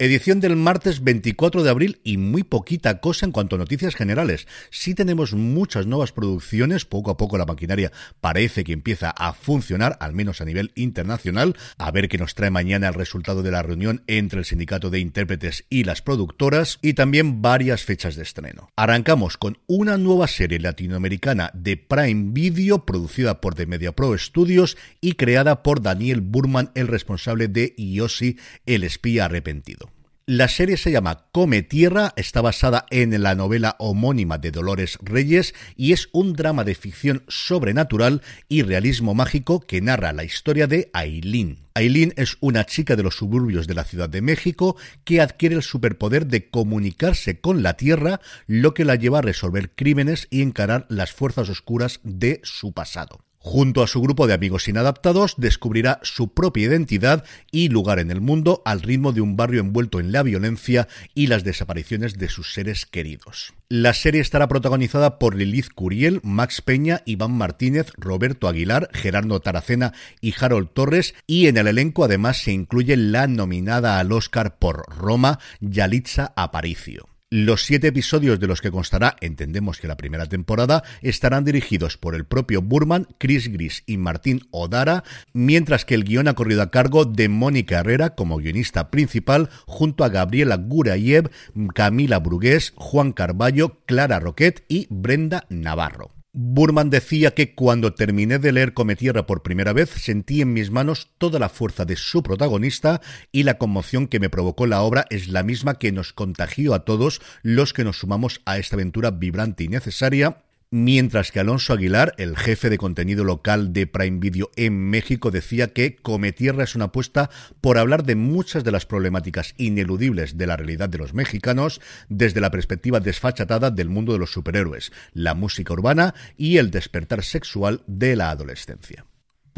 Edición del martes 24 de abril y muy poquita cosa en cuanto a noticias generales. Sí tenemos muchas nuevas producciones, poco a poco la maquinaria parece que empieza a funcionar, al menos a nivel internacional. A ver qué nos trae mañana el resultado de la reunión entre el sindicato de intérpretes y las productoras y también varias fechas de estreno. Arrancamos con una nueva serie latinoamericana de Prime Video producida por The Media Pro Studios y creada por Daniel Burman, el responsable de Yossi, el espía arrepentido. La serie se llama Come Tierra, está basada en la novela homónima de Dolores Reyes y es un drama de ficción sobrenatural y realismo mágico que narra la historia de Aileen. Aileen es una chica de los suburbios de la Ciudad de México que adquiere el superpoder de comunicarse con la Tierra, lo que la lleva a resolver crímenes y encarar las fuerzas oscuras de su pasado. Junto a su grupo de amigos inadaptados, descubrirá su propia identidad y lugar en el mundo al ritmo de un barrio envuelto en la violencia y las desapariciones de sus seres queridos. La serie estará protagonizada por Lilith Curiel, Max Peña, Iván Martínez, Roberto Aguilar, Gerardo Taracena y Harold Torres, y en el elenco además se incluye la nominada al Oscar por Roma, Yalitza Aparicio. Los siete episodios de los que constará, entendemos que la primera temporada, estarán dirigidos por el propio Burman, Chris Gris y Martín Odara, mientras que el guion ha corrido a cargo de Mónica Herrera como guionista principal, junto a Gabriela Gurayev, Camila Brugués, Juan Carballo, Clara Roquet y Brenda Navarro. Burman decía que cuando terminé de leer Cometierra por primera vez sentí en mis manos toda la fuerza de su protagonista y la conmoción que me provocó la obra es la misma que nos contagió a todos los que nos sumamos a esta aventura vibrante y necesaria Mientras que Alonso Aguilar, el jefe de contenido local de Prime Video en México, decía que Cometierra es una apuesta por hablar de muchas de las problemáticas ineludibles de la realidad de los mexicanos desde la perspectiva desfachatada del mundo de los superhéroes, la música urbana y el despertar sexual de la adolescencia.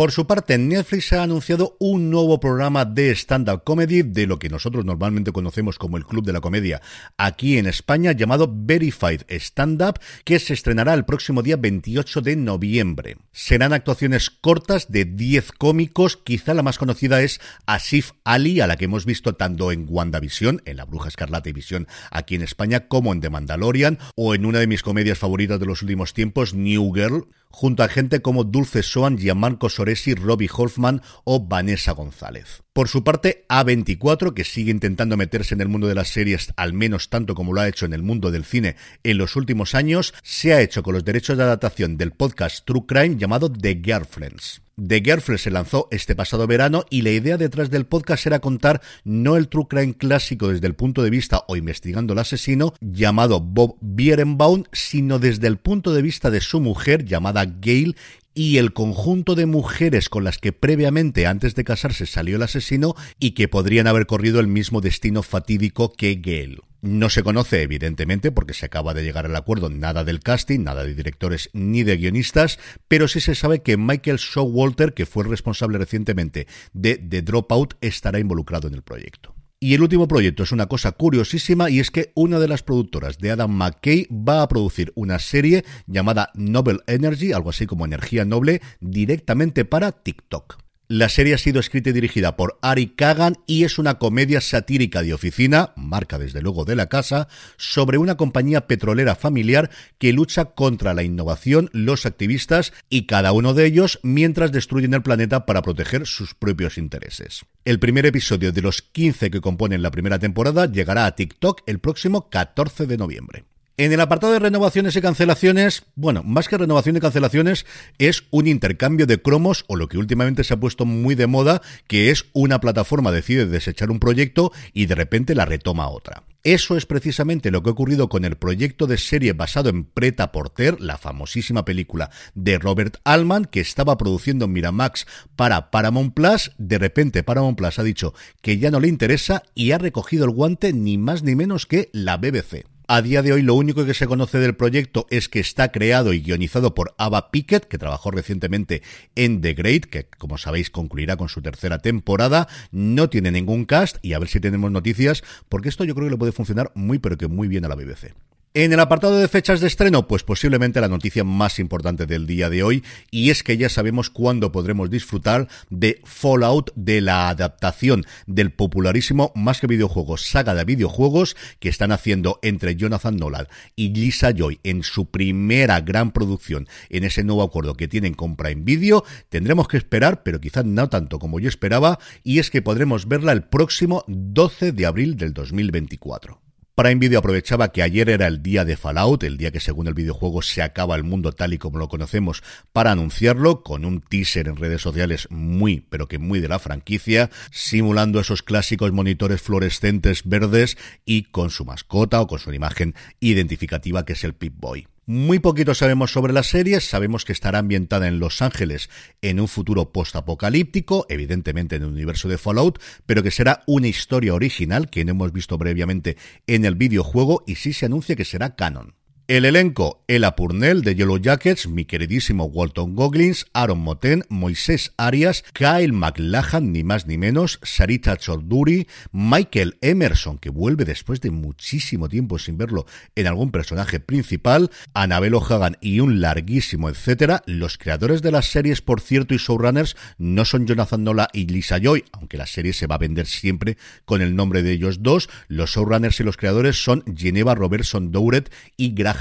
Por su parte, Netflix ha anunciado un nuevo programa de stand-up comedy de lo que nosotros normalmente conocemos como el Club de la Comedia aquí en España, llamado Verified Stand Up, que se estrenará el próximo día 28 de noviembre. Serán actuaciones cortas de 10 cómicos, quizá la más conocida es Asif Ali, a la que hemos visto tanto en WandaVision, en La Bruja Escarlata y Visión aquí en España, como en The Mandalorian, o en una de mis comedias favoritas de los últimos tiempos, New Girl, junto a gente como Dulce Soan, Gianmarco Soresi, Robbie Hoffman o Vanessa González. Por su parte, A24, que sigue intentando meterse en el mundo de las series al menos tanto como lo ha hecho en el mundo del cine en los últimos años, se ha hecho con los derechos de adaptación del podcast True Crime llamado The Girlfriends. The Girlfriends se lanzó este pasado verano y la idea detrás del podcast era contar no el true crime clásico desde el punto de vista o investigando al asesino llamado Bob Bierenbaum, sino desde el punto de vista de su mujer llamada Gail y el conjunto de mujeres con las que previamente antes de casarse salió el asesino y que podrían haber corrido el mismo destino fatídico que Gail. No se conoce, evidentemente, porque se acaba de llegar al acuerdo nada del casting, nada de directores ni de guionistas, pero sí se sabe que Michael Showalter, que fue responsable recientemente de The Dropout, estará involucrado en el proyecto. Y el último proyecto es una cosa curiosísima y es que una de las productoras de Adam McKay va a producir una serie llamada Noble Energy, algo así como Energía Noble, directamente para TikTok. La serie ha sido escrita y dirigida por Ari Kagan y es una comedia satírica de oficina, marca desde luego de la casa, sobre una compañía petrolera familiar que lucha contra la innovación, los activistas y cada uno de ellos mientras destruyen el planeta para proteger sus propios intereses. El primer episodio de los 15 que componen la primera temporada llegará a TikTok el próximo 14 de noviembre. En el apartado de renovaciones y cancelaciones, bueno, más que renovación y cancelaciones, es un intercambio de cromos o lo que últimamente se ha puesto muy de moda, que es una plataforma decide desechar un proyecto y de repente la retoma otra. Eso es precisamente lo que ha ocurrido con el proyecto de serie basado en Preta Porter, la famosísima película de Robert Altman, que estaba produciendo Miramax para Paramount Plus. De repente Paramount Plus ha dicho que ya no le interesa y ha recogido el guante ni más ni menos que la BBC. A día de hoy lo único que se conoce del proyecto es que está creado y guionizado por Ava Pickett, que trabajó recientemente en The Great, que como sabéis concluirá con su tercera temporada. No tiene ningún cast y a ver si tenemos noticias, porque esto yo creo que le puede funcionar muy pero que muy bien a la BBC. En el apartado de fechas de estreno, pues posiblemente la noticia más importante del día de hoy, y es que ya sabemos cuándo podremos disfrutar de Fallout, de la adaptación del popularísimo, más que videojuegos, saga de videojuegos que están haciendo entre Jonathan Nolan y Lisa Joy en su primera gran producción en ese nuevo acuerdo que tienen con Prime Video. Tendremos que esperar, pero quizás no tanto como yo esperaba, y es que podremos verla el próximo 12 de abril del 2024. Prime Video aprovechaba que ayer era el día de Fallout, el día que según el videojuego se acaba el mundo tal y como lo conocemos, para anunciarlo con un teaser en redes sociales muy, pero que muy de la franquicia, simulando esos clásicos monitores fluorescentes verdes y con su mascota o con su imagen identificativa que es el Pip-Boy. Muy poquito sabemos sobre la serie, sabemos que estará ambientada en Los Ángeles en un futuro post-apocalíptico, evidentemente en el universo de Fallout, pero que será una historia original que no hemos visto previamente en el videojuego y sí se anuncia que será canon. El elenco, Ella Purnell de Yellow Jackets, mi queridísimo Walton Goggins, Aaron Moten, Moisés Arias, Kyle McLachlan, ni más ni menos, Sarita Chorduri, Michael Emerson, que vuelve después de muchísimo tiempo sin verlo en algún personaje principal, Annabelle O'Hagan y un larguísimo etcétera. Los creadores de las series, por cierto, y showrunners no son Jonathan Nola y Lisa Joy, aunque la serie se va a vender siempre con el nombre de ellos dos. Los showrunners y los creadores son Geneva Robertson Douret y Graham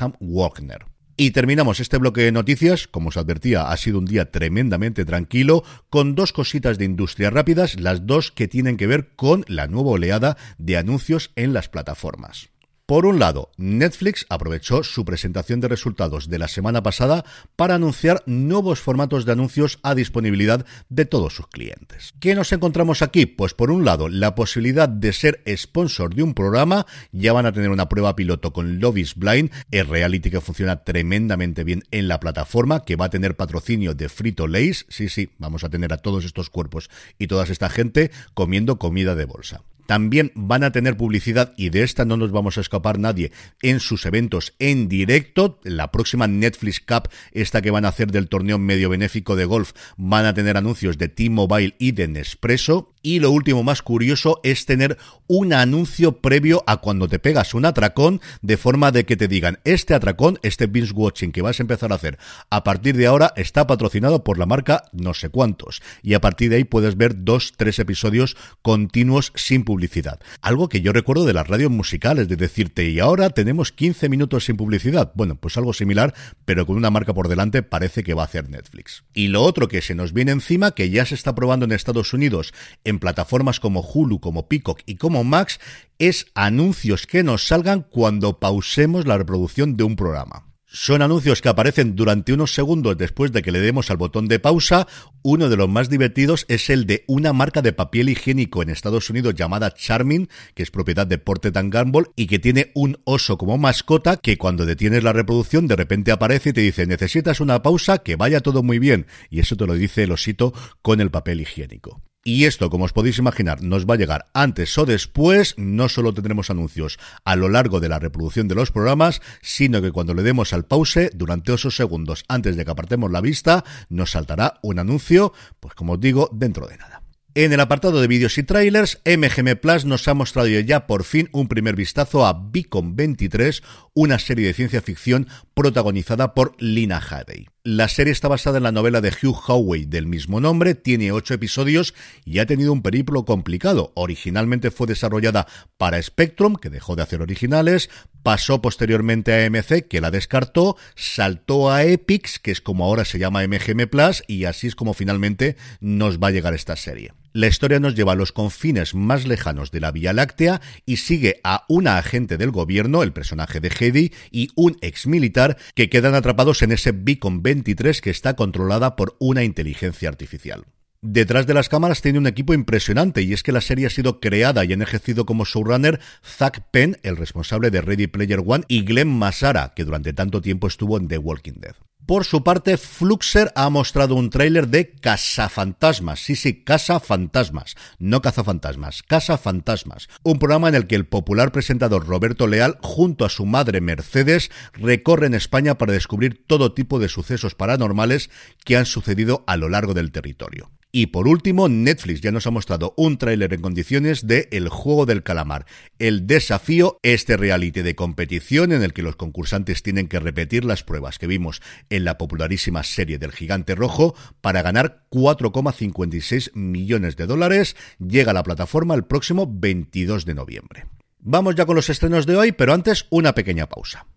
Y terminamos este bloque de noticias. Como os advertía, ha sido un día tremendamente tranquilo, con dos cositas de industria rápidas, las dos que tienen que ver con la nueva oleada de anuncios en las plataformas. Por un lado, Netflix aprovechó su presentación de resultados de la semana pasada para anunciar nuevos formatos de anuncios a disponibilidad de todos sus clientes. ¿Qué nos encontramos aquí? Pues por un lado, la posibilidad de ser sponsor de un programa. Ya van a tener una prueba piloto con Love is Blind, el reality que funciona tremendamente bien en la plataforma, que va a tener patrocinio de Frito Lays. Sí, sí, vamos a tener a todos estos cuerpos y toda esta gente comiendo comida de bolsa. También van a tener publicidad y de esta no nos vamos a escapar nadie en sus eventos en directo. La próxima Netflix Cup, esta que van a hacer del torneo medio benéfico de golf, van a tener anuncios de T-Mobile y de Nespresso. Y lo último más curioso es tener un anuncio previo a cuando te pegas un atracón, de forma de que te digan, este atracón, este binge watching que vas a empezar a hacer, a partir de ahora está patrocinado por la marca no sé cuántos. Y a partir de ahí puedes ver dos, tres episodios continuos sin publicidad. Algo que yo recuerdo de las radios musicales, de decirte, y ahora tenemos 15 minutos sin publicidad. Bueno, pues algo similar, pero con una marca por delante parece que va a hacer Netflix. Y lo otro que se nos viene encima, que ya se está probando en Estados Unidos, en plataformas como Hulu, como Peacock y como Max, es anuncios que nos salgan cuando pausemos la reproducción de un programa. Son anuncios que aparecen durante unos segundos después de que le demos al botón de pausa. Uno de los más divertidos es el de una marca de papel higiénico en Estados Unidos llamada Charmin, que es propiedad de Porter Gamble y que tiene un oso como mascota que cuando detienes la reproducción de repente aparece y te dice necesitas una pausa, que vaya todo muy bien. Y eso te lo dice el osito con el papel higiénico. Y esto, como os podéis imaginar, nos va a llegar antes o después. No solo tendremos anuncios a lo largo de la reproducción de los programas, sino que cuando le demos al pause, durante esos segundos antes de que apartemos la vista, nos saltará un anuncio, pues como os digo, dentro de nada. En el apartado de vídeos y trailers, MGM Plus nos ha mostrado ya por fin un primer vistazo a Beacon 23, una serie de ciencia ficción protagonizada por Lina Hadey. La serie está basada en la novela de Hugh Howey del mismo nombre, tiene ocho episodios y ha tenido un periplo complicado. Originalmente fue desarrollada para Spectrum, que dejó de hacer originales, pasó posteriormente a AMC, que la descartó, saltó a Epix, que es como ahora se llama MGM Plus, y así es como finalmente nos va a llegar esta serie. La historia nos lleva a los confines más lejanos de la Vía Láctea y sigue a una agente del gobierno, el personaje de Hedy, y un ex militar que quedan atrapados en ese Beacon 23 que está controlada por una inteligencia artificial. Detrás de las cámaras tiene un equipo impresionante y es que la serie ha sido creada y han ejercido como showrunner Zach Penn, el responsable de Ready Player One, y Glenn Massara, que durante tanto tiempo estuvo en The Walking Dead. Por su parte, Fluxer ha mostrado un tráiler de Cazafantasmas. Sí, sí, Cazafantasmas. No Cazafantasmas, Cazafantasmas. Un programa en el que el popular presentador Roberto Leal, junto a su madre Mercedes, recorren España para descubrir todo tipo de sucesos paranormales que han sucedido a lo largo del territorio. Y por último, Netflix ya nos ha mostrado un tráiler en condiciones de El juego del calamar, el desafío, este reality de competición en el que los concursantes tienen que repetir las pruebas que vimos en la popularísima serie del gigante rojo para ganar 4,56 millones de dólares. Llega a la plataforma el próximo 22 de noviembre. Vamos ya con los estrenos de hoy, pero antes una pequeña pausa.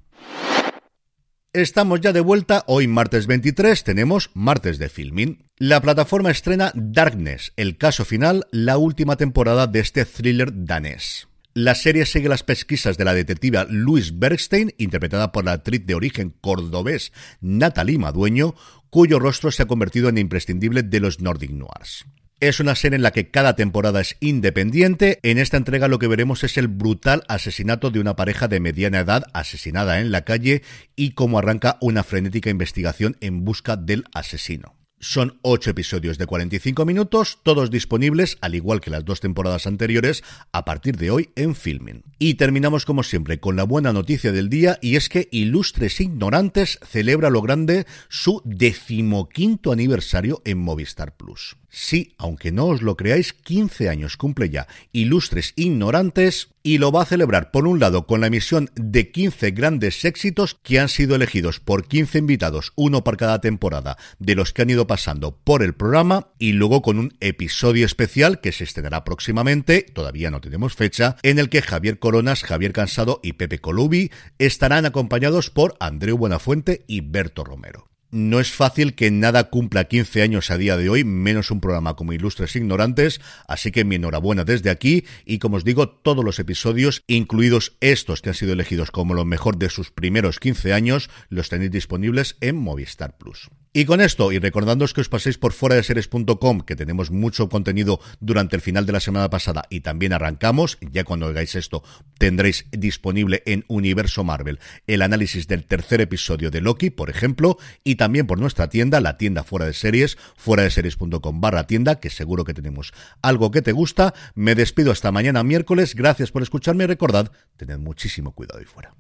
Estamos ya de vuelta, hoy martes 23 tenemos martes de filming. La plataforma estrena Darkness, el caso final, la última temporada de este thriller danés. La serie sigue las pesquisas de la detectiva Louise Bergstein, interpretada por la actriz de origen cordobés Natalie Madueño, cuyo rostro se ha convertido en imprescindible de los Nordic Noirs. Es una serie en la que cada temporada es independiente. En esta entrega lo que veremos es el brutal asesinato de una pareja de mediana edad asesinada en la calle y cómo arranca una frenética investigación en busca del asesino. Son ocho episodios de 45 minutos, todos disponibles, al igual que las dos temporadas anteriores, a partir de hoy en Filming. Y terminamos como siempre con la buena noticia del día, y es que Ilustres Ignorantes celebra lo grande su decimoquinto aniversario en Movistar Plus. Sí, aunque no os lo creáis, 15 años cumple ya Ilustres Ignorantes y lo va a celebrar por un lado con la emisión de 15 grandes éxitos que han sido elegidos por 15 invitados, uno por cada temporada, de los que han ido pasando por el programa y luego con un episodio especial que se estrenará próximamente, todavía no tenemos fecha, en el que Javier Coronas, Javier Cansado y Pepe Colubi estarán acompañados por Andreu Buenafuente y Berto Romero. No es fácil que nada cumpla 15 años a día de hoy, menos un programa como Ilustres Ignorantes, así que mi enhorabuena desde aquí y como os digo, todos los episodios, incluidos estos que han sido elegidos como lo mejor de sus primeros 15 años, los tenéis disponibles en Movistar Plus. Y con esto, y recordándoos que os paséis por fuera de series.com, que tenemos mucho contenido durante el final de la semana pasada y también arrancamos, ya cuando oigáis esto tendréis disponible en Universo Marvel el análisis del tercer episodio de Loki, por ejemplo, y también por nuestra tienda, la tienda fuera de series, fuera de series.com barra tienda, que seguro que tenemos algo que te gusta. Me despido hasta mañana miércoles, gracias por escucharme y recordad, tened muchísimo cuidado ahí fuera.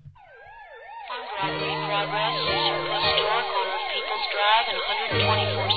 Drive and 124.